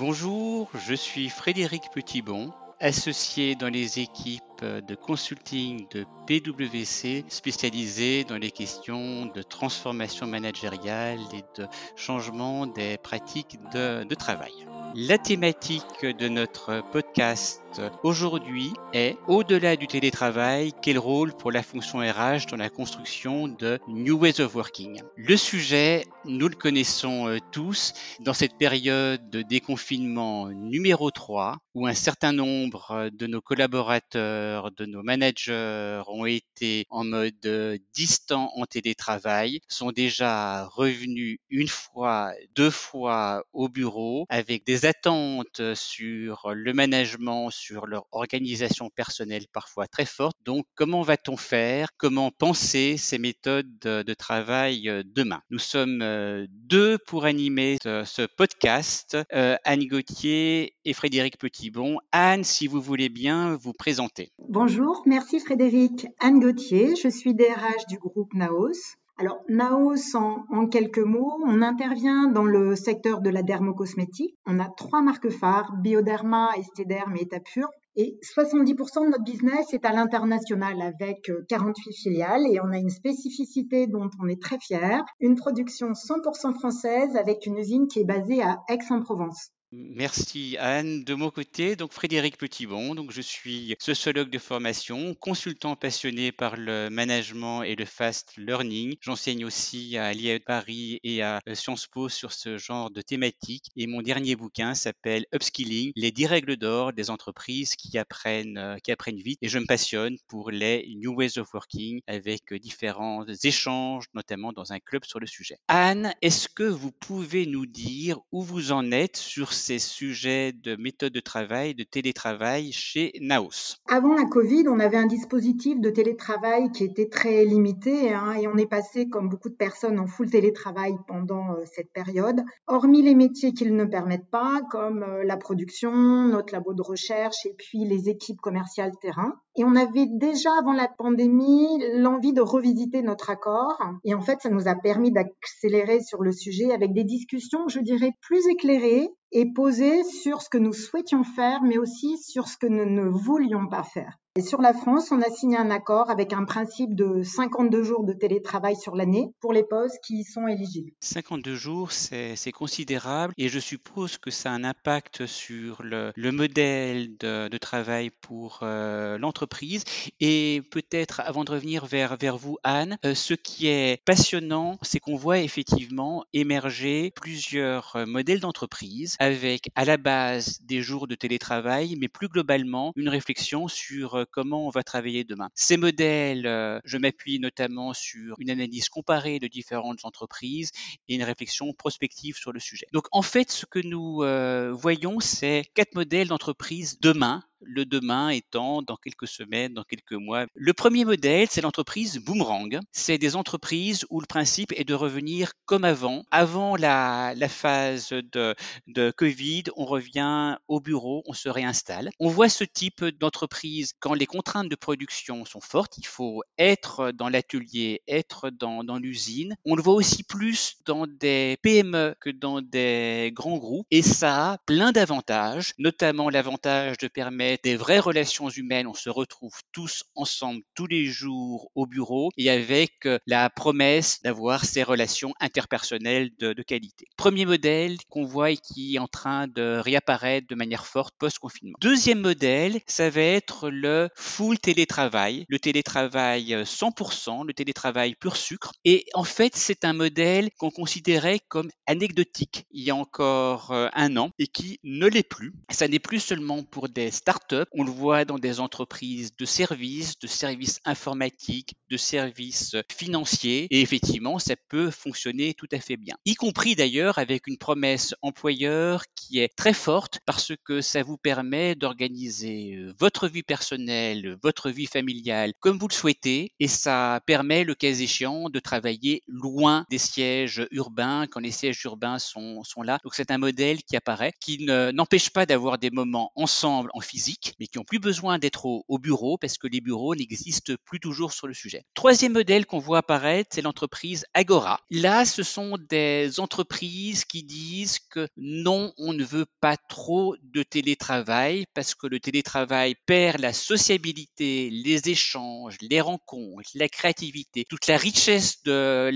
Bonjour, je suis Frédéric Petitbon, associé dans les équipes de consulting de PwC spécialisé dans les questions de transformation managériale et de changement des pratiques de, travail. La thématique de notre podcast aujourd'hui est Au-delà du télétravail, quel rôle pour la fonction RH dans la construction de New Ways of Working? Le sujet, nous le connaissons euh, tous dans cette période de déconfinement numéro 3 où un certain nombre de nos collaborateurs, de nos managers ont été en mode euh, distant en télétravail, sont déjà revenus une fois, deux fois au bureau avec des attentes sur le management, sur leur organisation personnelle parfois très forte. Donc, comment va-t-on faire? Comment penser ces méthodes de travail euh, demain? Nous sommes euh, deux pour animer ce, podcast, euh, Anne Gauthier et Frédéric Petitbon. Anne, si vous voulez bien vous présenter. Bonjour, merci Frédéric. Anne Gauthier, je suis DRH du groupe Naos. Alors, Naos, en, quelques mots, on intervient dans le secteur de la dermocosmétique. On a trois marques phares, Bioderma, Estéderm et Etapure. Et 70% de notre business est à l'international avec 48 euh, filiales et on a une spécificité dont on est très fier, une production 100% française avec une usine qui est basée à Aix-en-Provence. Merci Anne. De mon côté, donc Frédéric Petitbon, donc je suis sociologue de formation, consultant passionné par le management et le fast learning. J'enseigne aussi à l'IA Paris et à Sciences Po sur ce genre de thématique. Et mon dernier bouquin s'appelle Upskilling, les 10 règles d'or des entreprises qui apprennent, euh, qui apprennent vite. Et je me passionne pour les New Ways of Working avec différents échanges, notamment dans un club sur le sujet. Anne, est-ce que vous pouvez nous dire où vous en êtes sur ces sujets de méthode de travail, de télétravail chez Naos Avant la Covid, on avait un dispositif de télétravail qui était très limité hein, et on est passé, comme beaucoup de personnes, en full télétravail pendant euh, cette période. Hormis les métiers qui ne permettent pas, comme euh, la production, notre labo de recherche et puis les équipes commerciales terrain. Et on avait déjà avant la pandémie l'envie de revisiter notre accord. Et en fait, ça nous a permis d'accélérer sur le sujet avec des discussions, je dirais, plus éclairées et posées sur ce que nous souhaitions faire, mais aussi sur ce que nous ne voulions pas faire. Et sur la France, on a signé un accord avec un principe de 52 jours de télétravail sur l'année pour les postes qui y sont éligibles. 52 jours, c'est considérable et je suppose que ça a un impact sur le, modèle de, travail pour euh, l'entreprise. Et peut-être, avant de revenir vers, vous, Anne, euh, ce qui est passionnant, c'est qu'on voit effectivement émerger plusieurs euh, modèles d'entreprise avec à la base des jours de télétravail, mais plus globalement une réflexion sur euh, comment on va travailler demain. Ces modèles, euh, je m'appuie notamment sur une analyse comparée de différentes entreprises et une réflexion prospective sur le sujet. Donc en fait, ce que nous euh, voyons, c'est quatre modèles d'entreprise demain le demain étant dans quelques semaines, dans quelques mois. Le premier modèle, c'est l'entreprise Boomerang. C'est des entreprises où le principe est de revenir comme avant. Avant la, phase de, Covid, on revient au bureau, on se réinstalle. On voit ce type d'entreprise quand les contraintes de production sont fortes. Il faut être dans l'atelier, être dans, dans l'usine. On le voit aussi plus dans des PME que dans des grands groupes. Et ça a plein d'avantages, notamment l'avantage de permettre des vraies relations humaines. On se retrouve tous ensemble tous les jours au bureau et avec euh, la promesse d'avoir ces relations interpersonnelles de, qualité. Premier modèle qu'on voit et qui est en train de réapparaître de manière forte post-confinement. Deuxième modèle, ça va être le full télétravail, le télétravail 100%, euh, le télétravail pur sucre. Et en fait, c'est un modèle qu'on considérait comme anecdotique il y a encore euh, un an et qui ne l'est plus. Ça n'est plus seulement pour des startups on le voit dans des entreprises de services, de services informatiques, de services financiers. Et effectivement, ça peut fonctionner tout à fait bien. Y compris d'ailleurs avec une promesse employeur qui est très forte parce que ça vous permet d'organiser euh, votre vie personnelle, votre vie familiale comme vous le souhaitez. Et ça permet, le cas échéant, de travailler loin des sièges urbains quand les sièges urbains sont, sont là. Donc c'est un modèle qui apparaît, qui n'empêche pas d'avoir des moments ensemble en physique mais qui ont plus besoin d'être au, au, bureau parce que les bureaux n'existent plus toujours sur le sujet. Troisième modèle qu'on voit apparaître, c'est l'entreprise Agora. Là, ce sont des entreprises qui disent que non, on ne veut pas trop de télétravail parce que le télétravail perd la sociabilité, les échanges, les rencontres, la créativité, toute la richesse de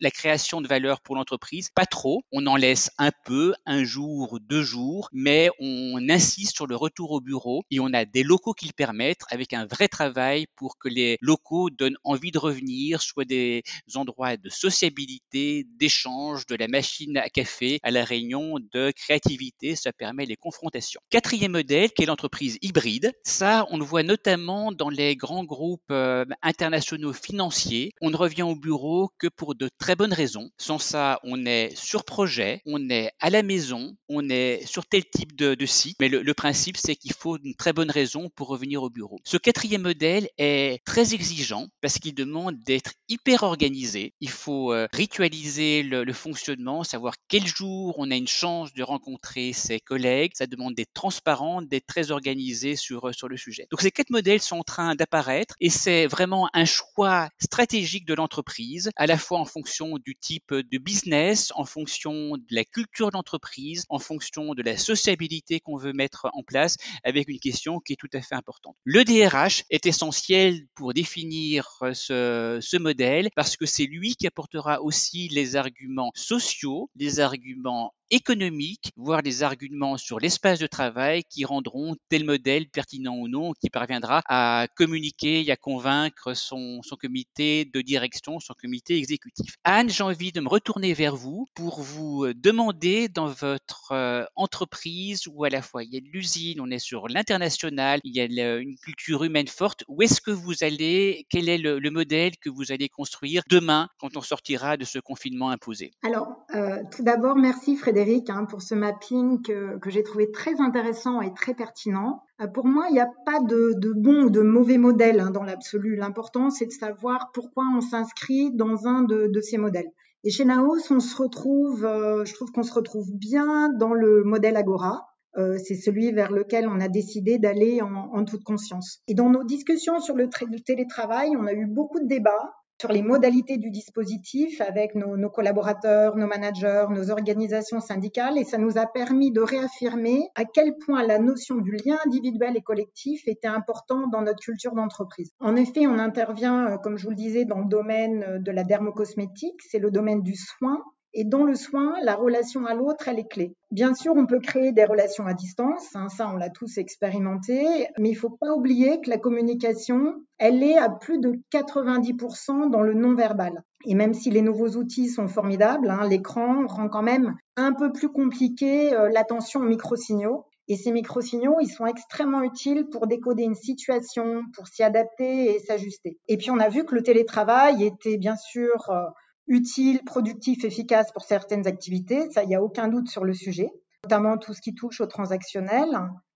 la création de valeur pour l'entreprise. Pas trop, on en laisse un peu, un jour, deux jours, mais on insiste sur le retour au bureau et on a des locaux qui le permettent avec un vrai travail pour que les locaux donnent envie de revenir, soit des endroits de sociabilité, d'échange, de la machine à café à la réunion de créativité. Ça permet les confrontations. Quatrième modèle, qui est l'entreprise hybride. Ça, on le voit notamment dans les grands groupes euh, internationaux financiers. On ne revient au bureau que pour de très bonnes raisons. Sans ça, on est sur projet, on est à la maison, on est sur tel type de, site. Mais le principe, c'est qu'il faut une très bonne raison pour revenir au bureau. Ce quatrième modèle est très exigeant parce qu'il demande d'être hyper organisé. Il faut euh, ritualiser le, fonctionnement, savoir quel jour on a une chance de rencontrer ses collègues. Ça demande d'être transparent, d'être très organisé sur, euh, sur le sujet. Donc ces quatre modèles sont en train d'apparaître et c'est vraiment un choix stratégique de l'entreprise, à la fois en fonction du type de business, en fonction de la culture de l'entreprise, en fonction de la sociabilité qu'on veut mettre en place, avec une question qui est tout à fait importante. Le DRH est essentiel pour définir euh, ce, ce modèle parce que c'est lui qui apportera aussi les arguments sociaux, les arguments économiques, voire des arguments sur l'espace de travail qui rendront tel modèle pertinent ou non, qui parviendra à communiquer et à convaincre son, comité de direction, son comité exécutif. Anne, j'ai envie de me retourner vers vous pour vous demander dans votre euh, entreprise où à la fois il y a de l'usine, on est sur l'international, il y a une culture humaine forte, où est-ce que vous allez, quel est le, le, modèle que vous allez construire demain quand on sortira de ce confinement imposé? Alors, euh, tout d'abord, merci Frédéric Frédéric hein, pour ce mapping que, j'ai trouvé très intéressant et très pertinent. Euh, pour moi, il n'y a pas de, bon ou de mauvais modèle hein, dans l'absolu. L'important, c'est de savoir pourquoi on s'inscrit dans un de, ces modèles. Et chez Naos, on se retrouve, euh, je trouve qu'on se retrouve bien dans le modèle Agora. Euh, c'est celui vers lequel on a décidé d'aller en, en, toute conscience. Et dans nos discussions sur le, le télétravail, on a eu beaucoup de débats sur les modalités du dispositif avec nos, collaborateurs, nos managers, nos organisations syndicales. Et ça nous a permis de réaffirmer à quel point la notion du lien individuel et collectif était importante dans notre culture d'entreprise. En effet, on intervient, euh, comme je vous le disais, dans le domaine de la dermocosmétique, c'est le domaine du soin, et dans le soin, la relation à l'autre, elle est clé. Bien sûr, on peut créer des relations à distance, hein, ça on l'a tous expérimenté, mais il faut pas oublier que la communication, elle est à plus de 90% dans le non-verbal. Et même si les nouveaux outils sont formidables, hein, l'écran rend quand même un peu plus compliqué euh, l'attention aux microsignaux. Et ces microsignaux, ils sont extrêmement utiles pour décoder une situation, pour s'y adapter et s'ajuster. Et puis on a vu que le télétravail était bien sûr euh, utile, productif, efficace pour certaines activités, ça, il n'y a aucun doute sur le sujet, notamment tout ce qui touche au transactionnel,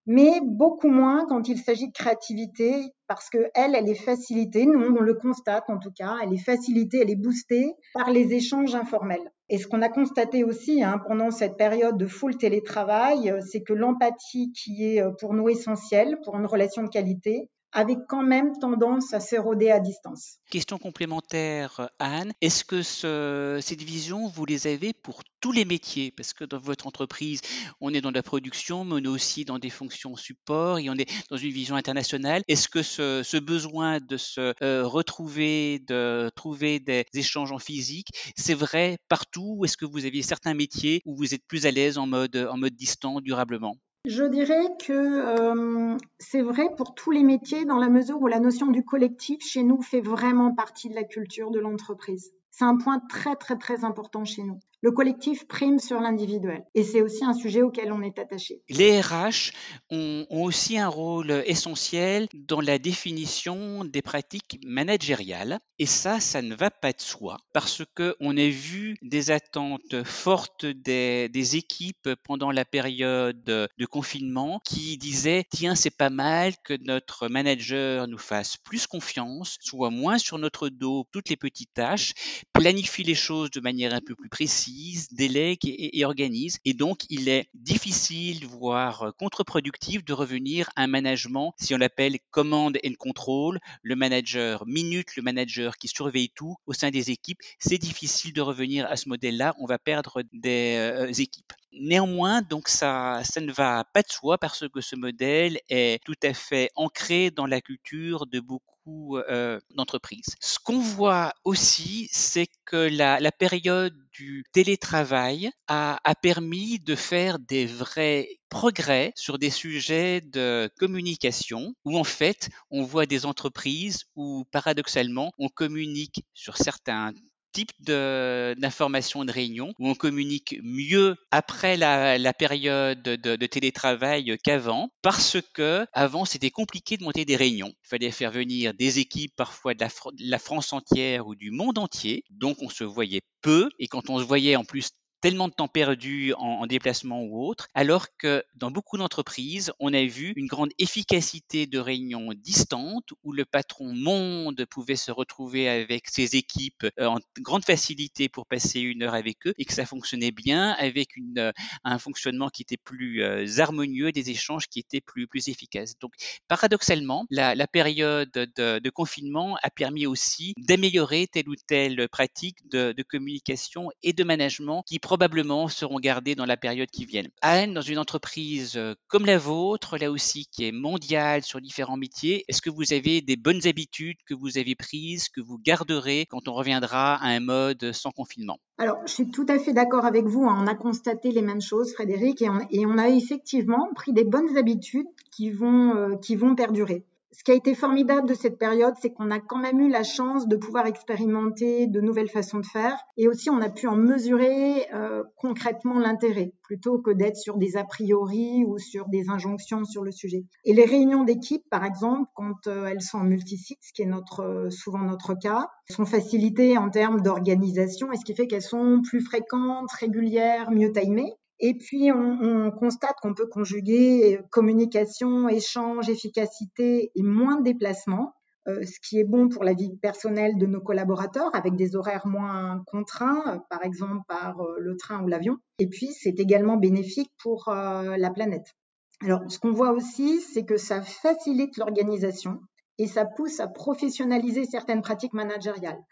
mais beaucoup moins quand il s'agit de créativité, parce que elle, elle est facilitée, nous on le constate en tout cas, elle est facilitée, elle est boostée par les échanges informels. Et ce qu'on a constaté aussi hein, pendant cette période de full télétravail, c'est que l'empathie qui est pour nous essentielle pour une relation de qualité, avec quand même tendance à s'éroder à distance. Question complémentaire, Anne. Est-ce que ce, cette vision, vous les avez pour tous les métiers? Parce que dans votre entreprise, on est dans la production, mais on est aussi dans des fonctions support et on est dans une vision internationale. Est-ce que ce, besoin de se euh, retrouver, de trouver des échanges en physique, c'est vrai partout Est-ce que vous aviez certains métiers où vous êtes plus à l'aise en mode, en mode distant durablement? Je dirais que euh, c'est vrai pour tous les métiers dans la mesure où la notion du collectif chez nous fait vraiment partie de la culture de l'entreprise. C'est un point très très très important chez nous. Le collectif prime sur l'individuel et c'est aussi un sujet auquel on est attaché. Les RH ont, aussi un rôle essentiel dans la définition des pratiques managériales et ça, ça ne va pas de soi parce que on a vu des attentes fortes des, des équipes pendant la période de confinement qui disaient tiens c'est pas mal que notre manager nous fasse plus confiance, soit moins sur notre dos toutes les petites tâches, planifie les choses de manière un peu plus précise automatise, délègue et, organise. Et donc, il est difficile, voire contre-productif de revenir à un management, si on l'appelle command and control, le manager minute, le manager qui surveille tout au sein des équipes. C'est difficile de revenir à ce modèle-là. On va perdre des euh, équipes. Néanmoins, donc ça, ça ne va pas de soi parce que ce modèle est tout à fait ancré dans la culture de beaucoup euh, d'entreprises. Ce qu'on voit aussi, c'est que la, la, période du télétravail a, a permis de faire des vrais progrès sur des sujets de communication où en fait on voit des entreprises où paradoxalement on communique sur certains type d'information de, de, réunion où on communique mieux après la, période de, de, télétravail qu'avant parce que avant c'était compliqué de monter des réunions. Il fallait faire venir des équipes parfois de la, de la France entière ou du monde entier, donc on se voyait peu et quand on se voyait en plus tellement de temps perdu en, déplacement ou autre, alors que dans beaucoup d'entreprises, on a vu une grande efficacité de réunions distantes où le patron monde pouvait se retrouver avec ses équipes euh, en grande facilité pour passer une heure avec eux et que ça fonctionnait bien avec euh, un fonctionnement qui était plus euh, harmonieux, des échanges qui étaient plus, plus efficaces. Donc, paradoxalement, la, période de, de, confinement a permis aussi d'améliorer telle ou telle pratique de, de communication et de management qui probablement seront gardés dans la période qui vient. Anne, dans une entreprise euh, comme la vôtre, là aussi qui est mondiale sur différents métiers, est-ce que vous avez des bonnes habitudes que vous avez prises, que vous garderez quand on reviendra à un mode sans confinement? Alors, je suis tout à fait d'accord avec vous. Hein. On a constaté les mêmes choses, Frédéric, et on, et on a effectivement pris des bonnes habitudes qui vont, euh, qui vont perdurer ce qui a été formidable de cette période, c'est qu'on a quand même eu la chance de pouvoir expérimenter de nouvelles façons de faire et aussi on a pu en mesurer euh, concrètement l'intérêt plutôt que d'être sur des a priori ou sur des injonctions sur le sujet. Et les réunions d'équipe, par exemple, quand euh, elles sont en multisite, ce qui est notre, euh, souvent notre cas, sont facilitées en termes d'organisation et ce qui fait qu'elles sont plus fréquentes, régulières, mieux timées. Et puis, on, constate qu'on peut conjuguer communication, échange, efficacité et moins de déplacements, euh, ce qui est bon pour la vie personnelle de nos collaborateurs avec des horaires moins contraints, par exemple par euh, le train ou l'avion. Et puis, c'est également bénéfique pour euh, la planète. Alors, ce qu'on voit aussi, c'est que ça facilite l'organisation et ça pousse à professionnaliser certaines pratiques managériales.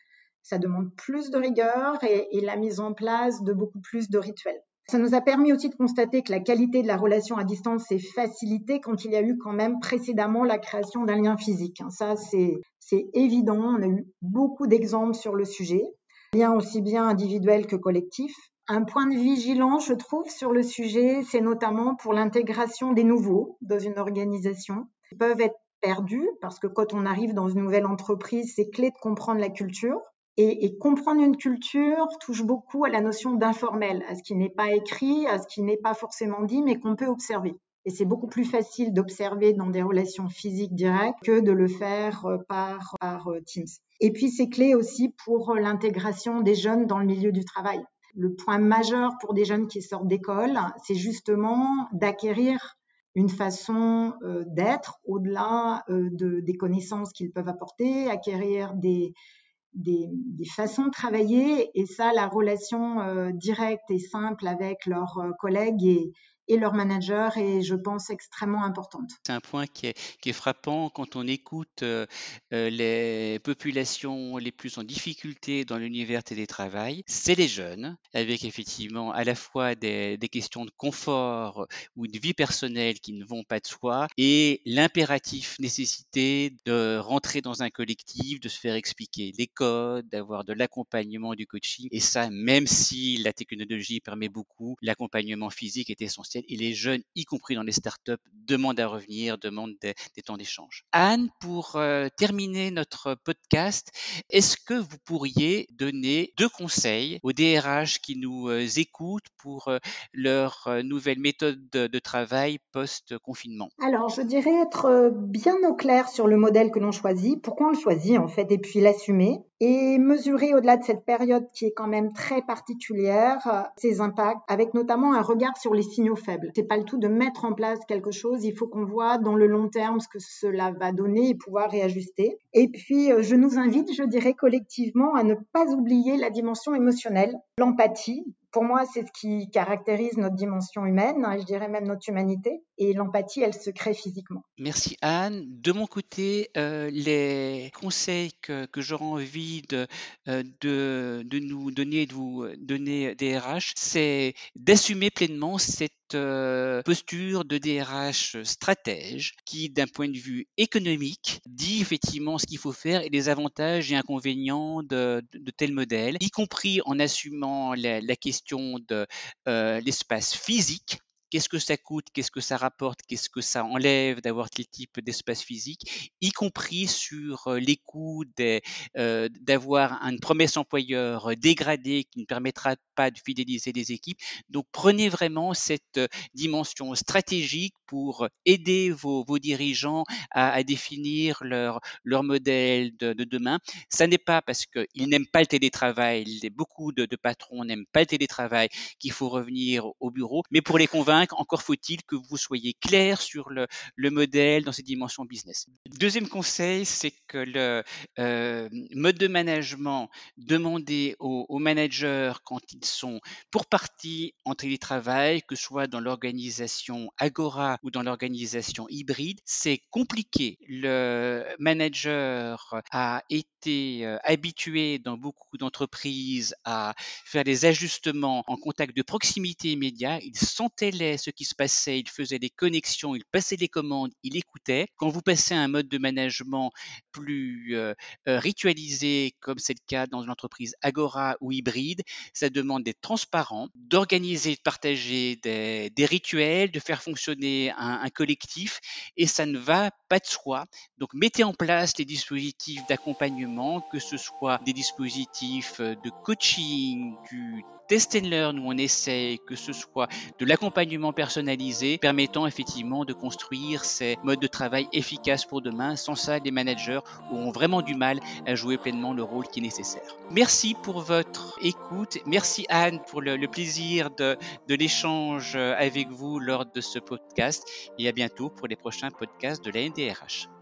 Ça demande plus de rigueur et la mise en place de beaucoup plus de rituels. Ça nous a permis aussi de constater que la qualité de la relation à distance s'est facilitée quand il y a eu quand même précédemment la création d'un lien physique. Hein. Ça, c'est évident. On a eu beaucoup d'exemples sur le sujet, lien aussi bien individuel que collectif. Un point de vigilance, je trouve, sur le sujet, c'est notamment pour l'intégration des nouveaux dans une organisation. Ils peuvent être perdus parce que quand on arrive dans une nouvelle entreprise, c'est clé de comprendre la culture. Et, comprendre une culture touche beaucoup à la notion d'informel, à ce qui n'est pas écrit, à ce qui n'est pas forcément dit, mais qu'on peut observer. Et c'est beaucoup plus facile d'observer dans des relations physiques directes que de le faire euh, par, euh, Teams. Et puis c'est clé aussi pour euh, l'intégration des jeunes dans le milieu du travail. Le point majeur pour des jeunes qui sortent d'école, c'est justement d'acquérir une façon d'être au-delà de, des connaissances qu'ils peuvent apporter, acquérir des, des, façons de travailler. Et ça, la relation euh, directe et simple avec leurs euh, collègues et, et leur manager est, je pense, extrêmement importante. C'est un point qui est, frappant quand on écoute euh, euh, les populations les plus en difficulté dans l'univers télétravail. C'est les jeunes, avec effectivement à la fois des, des, questions de confort ou de vie personnelle qui ne vont pas de soi et l'impératif nécessité de rentrer dans un collectif, de se faire expliquer les codes, d'avoir de l'accompagnement, du coaching. Et ça, même si la technologie permet beaucoup, l'accompagnement physique est essentiel et les jeunes, y compris dans les startups, demandent à revenir, demandent des, temps d'échange. Anne, pour euh, terminer notre podcast, est-ce que vous pourriez donner deux conseils aux DRH qui nous euh, écoutent pour euh, leur nouvelle méthode de, travail post-confinement? Alors, je dirais être bien au clair sur le modèle que l'on choisit, pourquoi on le choisit en fait, et puis l'assumer et mesurer au-delà de cette période qui est quand même très particulière ses impacts avec notamment un regard sur les signaux faibles. C'est pas le tout de mettre en place quelque chose, il faut qu'on voit dans le long terme ce que cela va donner et pouvoir réajuster. Et puis euh, je nous invite, je dirais collectivement à ne pas oublier la dimension émotionnelle, l'empathie Pour moi, c'est ce qui caractérise notre dimension humaine, hein, je dirais même notre humanité. Et l'empathie, elle se crée physiquement. Merci Anne. De mon côté, euh, les conseils que, que j'aurais envie de, euh, de, de, nous donner, de vous donner des RH, c'est d'assumer pleinement cette posture de DRH stratège qui, d'un point de vue économique, dit effectivement ce qu'il faut faire et les avantages et inconvénients de, tel modèle, y compris en assumant la, la question de euh, l'espace physique qu'est-ce que ça coûte, qu'est-ce que ça rapporte, qu'est-ce que ça enlève d'avoir tel type d'espace physique, y compris sur euh, les coûts euh, d'avoir une promesse employeur dégradée qui ne permettra pas de fidéliser les équipes. Donc prenez vraiment cette euh, dimension stratégique pour aider vos, dirigeants à, définir leur, modèle de, de demain. Ça n'est pas parce qu'ils n'aiment pas le télétravail, beaucoup de patrons n'aiment pas le télétravail qu'il faut revenir au bureau, mais pour les convaincre, encore faut-il que vous soyez clair sur le, le, modèle dans ses dimensions business. Deuxième conseil, c'est que le euh, mode de management demandé aux, aux, managers quand ils sont pour partie en télétravail, que ce soit dans l'organisation Agora ou dans l'organisation hybride, c'est compliqué. Le manager a été euh, habitué dans beaucoup d'entreprises à faire des ajustements en contact de proximité immédiat. Il sentait les ce qui se passait, il faisait des connexions, il passait des commandes, il écoutait. Quand vous passez à un mode de management plus euh, euh, ritualisé, comme c'est le cas dans une entreprise Agora ou hybride, ça demande d'être transparent, d'organiser, de partager des, rituels, de faire fonctionner un, collectif, et ça ne va pas de soi. Donc mettez en place les dispositifs d'accompagnement, que ce soit des dispositifs euh, de coaching, du test and learn où on essaie que ce soit de l'accompagnement personnalisé permettant effectivement de construire ces modes de travail efficaces pour demain. Sans ça, les managers auront vraiment du mal à jouer pleinement le rôle qui est nécessaire. Merci pour votre écoute. Merci Anne pour le, plaisir de, de l'échange avec vous lors de ce podcast et à bientôt pour les prochains podcasts de la NDRH.